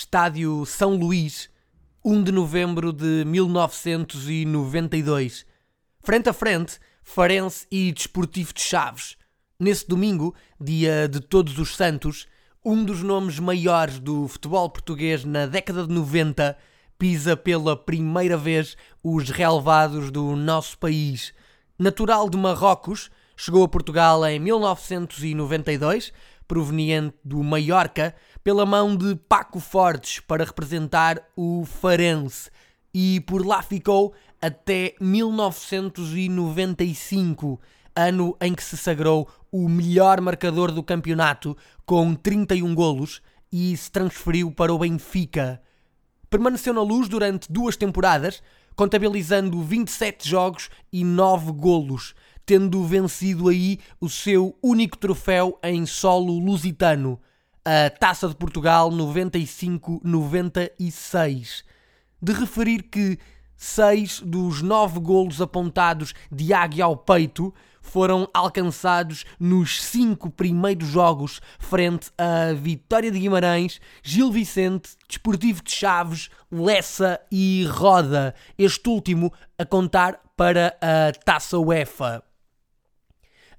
Estádio São Luís, 1 de novembro de 1992. Frente a frente, Farense e Desportivo de Chaves. Nesse domingo, dia de Todos os Santos, um dos nomes maiores do futebol português na década de 90 pisa pela primeira vez os relevados do nosso país. Natural de Marrocos, chegou a Portugal em 1992, proveniente do Mallorca, pela mão de Paco Fortes para representar o Farense e por lá ficou até 1995, ano em que se sagrou o melhor marcador do campeonato com 31 golos e se transferiu para o Benfica. Permaneceu na luz durante duas temporadas, contabilizando 27 jogos e 9 golos, tendo vencido aí o seu único troféu em solo lusitano, a Taça de Portugal 95-96. De referir que seis dos nove golos apontados de águia ao peito foram alcançados nos cinco primeiros jogos frente a Vitória de Guimarães, Gil Vicente, Desportivo de Chaves, Lessa e Roda, este último a contar para a Taça UEFA.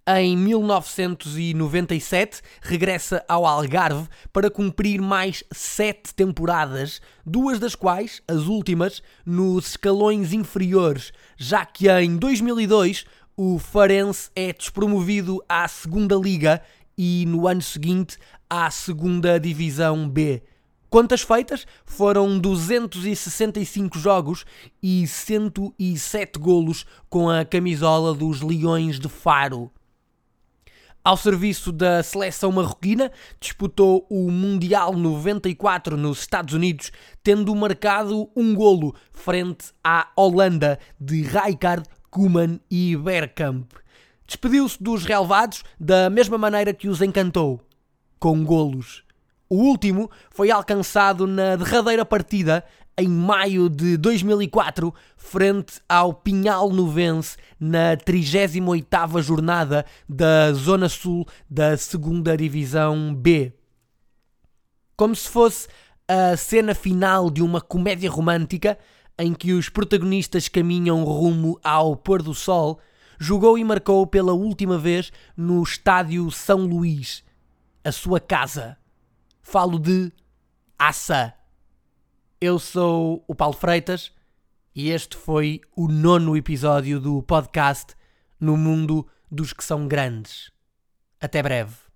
Em 1997, regressa ao Algarve para cumprir mais sete temporadas, duas das quais, as últimas, nos escalões inferiores, já que em 2002 o Farense é despromovido à Segunda Liga e no ano seguinte à Segunda Divisão B. Quantas feitas? Foram 265 jogos e 107 golos com a camisola dos Leões de Faro. Ao serviço da seleção marroquina, disputou o Mundial 94 nos Estados Unidos, tendo marcado um golo frente à Holanda de Rijkaard, Koeman e Bergkamp. Despediu-se dos relevados da mesma maneira que os encantou, com golos. O último foi alcançado na derradeira partida em maio de 2004, frente ao Pinhal Novense, na 38ª jornada da Zona Sul da 2 Divisão B. Como se fosse a cena final de uma comédia romântica em que os protagonistas caminham rumo ao pôr do sol, jogou e marcou pela última vez no Estádio São Luís, a sua casa. Falo de Assa. Eu sou o Paulo Freitas e este foi o nono episódio do podcast No Mundo dos que são grandes. Até breve.